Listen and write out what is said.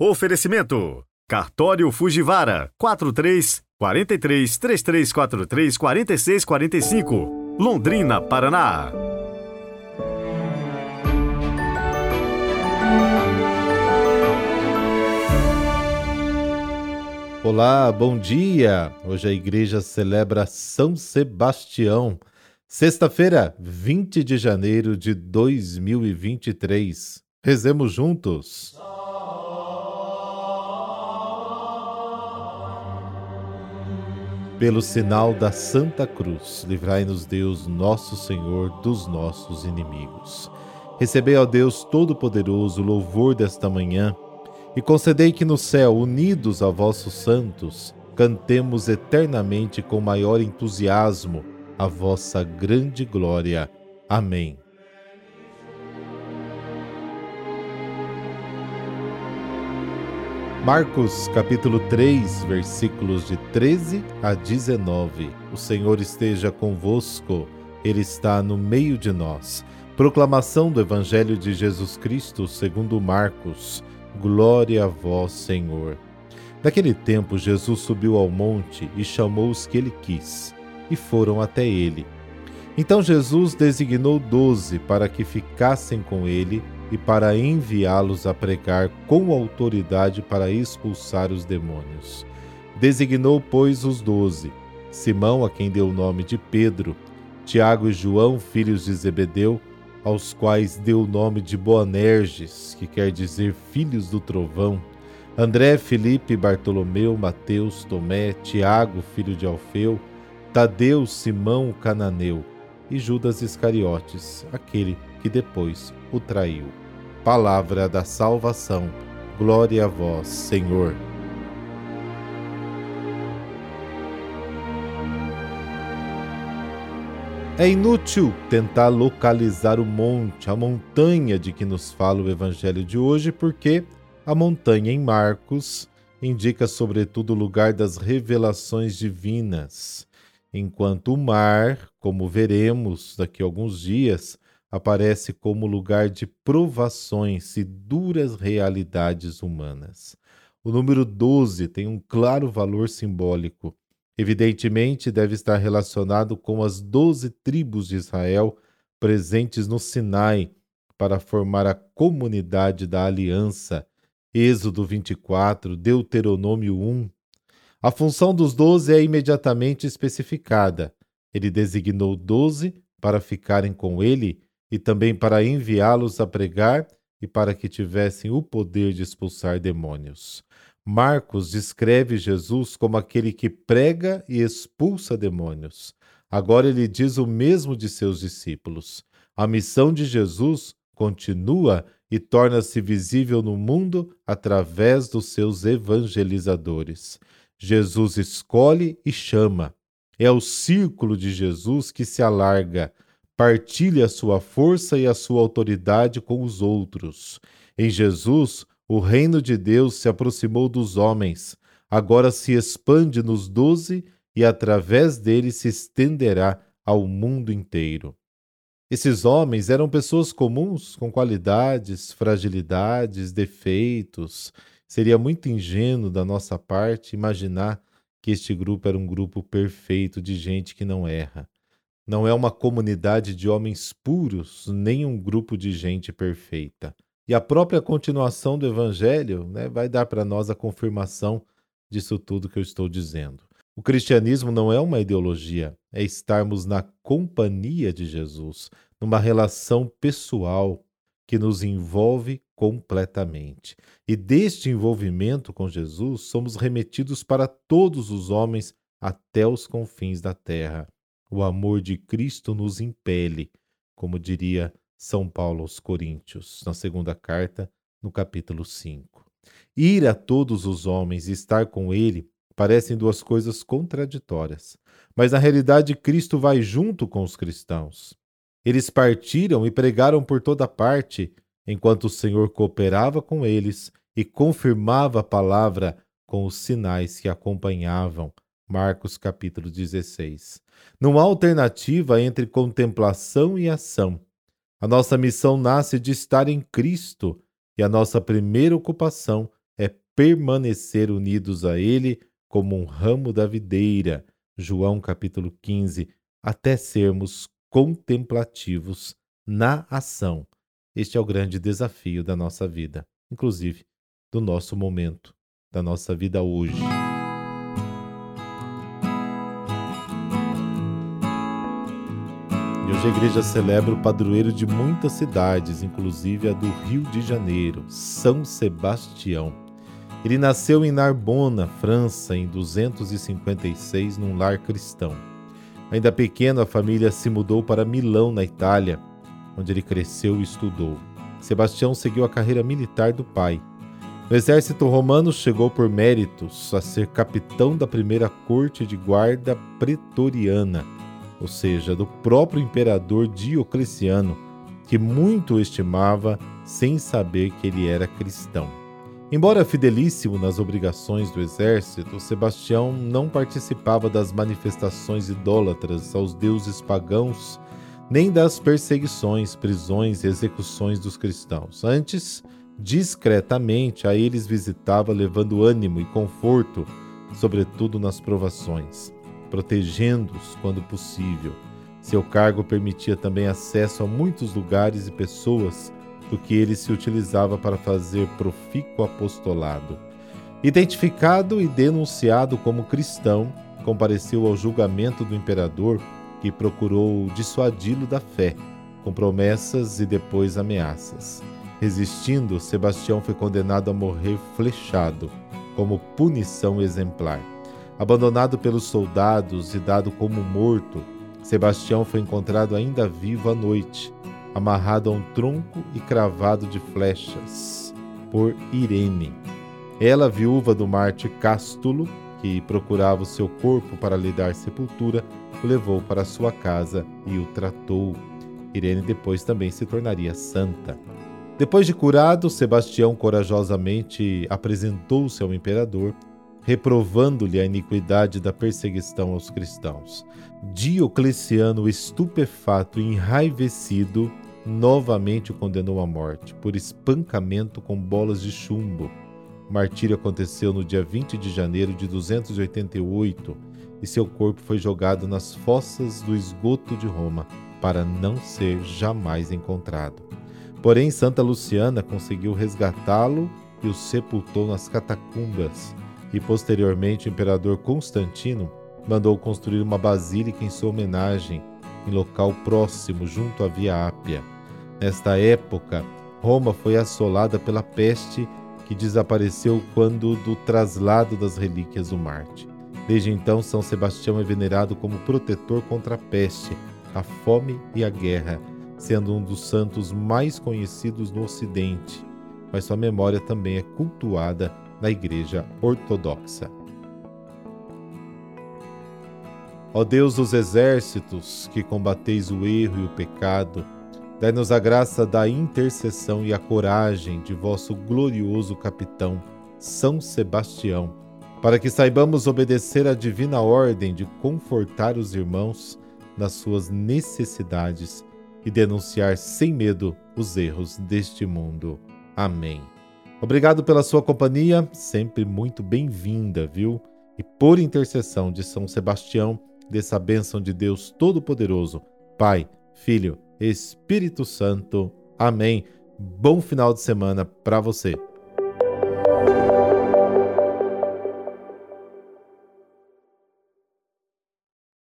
Oferecimento: Cartório Fujivara 43 43 3343 4645, Londrina, Paraná. Olá, bom dia! Hoje a igreja celebra São Sebastião, sexta-feira, 20 de janeiro de 2023. Rezemos juntos. Pelo sinal da Santa Cruz, livrai-nos Deus, nosso Senhor, dos nossos inimigos. Recebei, ó Deus Todo-Poderoso, o louvor desta manhã e concedei que no céu, unidos a vossos santos, cantemos eternamente com maior entusiasmo a vossa grande glória. Amém. Marcos capítulo 3, versículos de 13 a 19. O Senhor esteja convosco, Ele está no meio de nós. Proclamação do Evangelho de Jesus Cristo segundo Marcos. Glória a vós, Senhor. Naquele tempo, Jesus subiu ao monte e chamou os que ele quis, e foram até ele. Então Jesus designou doze para que ficassem com ele e para enviá-los a pregar com autoridade para expulsar os demônios. Designou, pois, os doze: Simão, a quem deu o nome de Pedro, Tiago e João, filhos de Zebedeu, aos quais deu o nome de Boanerges, que quer dizer filhos do trovão, André, Felipe, Bartolomeu, Mateus, Tomé, Tiago, filho de Alfeu, Tadeu, Simão, o cananeu, e Judas Iscariotes, aquele que depois o traiu. Palavra da salvação. Glória a vós, Senhor. É inútil tentar localizar o monte, a montanha de que nos fala o evangelho de hoje, porque a montanha em Marcos indica sobretudo o lugar das revelações divinas, enquanto o mar, como veremos daqui a alguns dias, aparece como lugar de provações e duras realidades humanas. O número 12 tem um claro valor simbólico Evidentemente, deve estar relacionado com as doze tribos de Israel presentes no Sinai para formar a comunidade da aliança. Êxodo 24, Deuteronômio 1. A função dos doze é imediatamente especificada. Ele designou doze para ficarem com ele e também para enviá-los a pregar e para que tivessem o poder de expulsar demônios. Marcos descreve Jesus como aquele que prega e expulsa demônios. Agora ele diz o mesmo de seus discípulos. A missão de Jesus continua e torna-se visível no mundo através dos seus evangelizadores. Jesus escolhe e chama. É o círculo de Jesus que se alarga, partilha a sua força e a sua autoridade com os outros. Em Jesus, o reino de Deus se aproximou dos homens, agora se expande nos doze e através dele se estenderá ao mundo inteiro. Esses homens eram pessoas comuns, com qualidades, fragilidades, defeitos. Seria muito ingênuo da nossa parte imaginar que este grupo era um grupo perfeito de gente que não erra. Não é uma comunidade de homens puros, nem um grupo de gente perfeita. E a própria continuação do Evangelho né, vai dar para nós a confirmação disso tudo que eu estou dizendo. O cristianismo não é uma ideologia, é estarmos na companhia de Jesus, numa relação pessoal que nos envolve completamente. E deste envolvimento com Jesus, somos remetidos para todos os homens até os confins da terra. O amor de Cristo nos impele, como diria são Paulo aos Coríntios, na segunda carta, no capítulo 5. Ir a todos os homens e estar com ele parecem duas coisas contraditórias, mas na realidade Cristo vai junto com os cristãos. Eles partiram e pregaram por toda parte, enquanto o Senhor cooperava com eles e confirmava a palavra com os sinais que acompanhavam. Marcos capítulo 16. Não há alternativa entre contemplação e ação. A nossa missão nasce de estar em Cristo e a nossa primeira ocupação é permanecer unidos a Ele como um ramo da videira. João capítulo 15, até sermos contemplativos na ação. Este é o grande desafio da nossa vida, inclusive do nosso momento, da nossa vida hoje. Hoje a igreja celebra o padroeiro de muitas cidades, inclusive a do Rio de Janeiro, São Sebastião. Ele nasceu em Narbona, França, em 256, num lar cristão. Ainda pequeno, a família se mudou para Milão, na Itália, onde ele cresceu e estudou. Sebastião seguiu a carreira militar do pai. No exército romano, chegou por méritos a ser capitão da primeira corte de guarda pretoriana, ou seja, do próprio imperador Diocleciano, que muito estimava sem saber que ele era cristão. Embora fidelíssimo nas obrigações do exército, Sebastião não participava das manifestações idólatras aos deuses pagãos, nem das perseguições, prisões e execuções dos cristãos. Antes, discretamente a eles visitava, levando ânimo e conforto, sobretudo nas provações, protegendo-os quando possível. Seu cargo permitia também acesso a muitos lugares e pessoas do que ele se utilizava para fazer profícuo apostolado. Identificado e denunciado como cristão, compareceu ao julgamento do imperador que procurou dissuadi-lo da fé, com promessas e depois ameaças. Resistindo, Sebastião foi condenado a morrer flechado, como punição exemplar. Abandonado pelos soldados e dado como morto, Sebastião foi encontrado ainda vivo à noite, amarrado a um tronco e cravado de flechas, por Irene. Ela, viúva do mártir Cástulo, que procurava o seu corpo para lhe dar sepultura, o levou para sua casa e o tratou. Irene depois também se tornaria santa. Depois de curado, Sebastião corajosamente apresentou-se ao imperador, reprovando-lhe a iniquidade da perseguição aos cristãos. Diocleciano, estupefato e enraivecido, novamente o condenou à morte por espancamento com bolas de chumbo. O martírio aconteceu no dia 20 de janeiro de 288 e seu corpo foi jogado nas fossas do esgoto de Roma para não ser jamais encontrado. Porém, Santa Luciana conseguiu resgatá-lo e o sepultou nas catacumbas. E posteriormente, o imperador Constantino mandou construir uma basílica em sua homenagem em local próximo junto à Via Ápia. Nesta época, Roma foi assolada pela peste que desapareceu quando do traslado das relíquias do Marte. Desde então, São Sebastião é venerado como protetor contra a peste, a fome e a guerra, sendo um dos santos mais conhecidos no Ocidente, mas sua memória também é cultuada na Igreja Ortodoxa. Ó Deus dos exércitos, que combateis o erro e o pecado, Dai-nos a graça da intercessão e a coragem de vosso glorioso capitão, São Sebastião, para que saibamos obedecer à divina ordem de confortar os irmãos nas suas necessidades e denunciar sem medo os erros deste mundo. Amém. Obrigado pela sua companhia, sempre muito bem-vinda, viu? E por intercessão de São Sebastião, dessa bênção de Deus Todo-Poderoso, Pai, Filho Espírito Santo. Amém. Bom final de semana para você.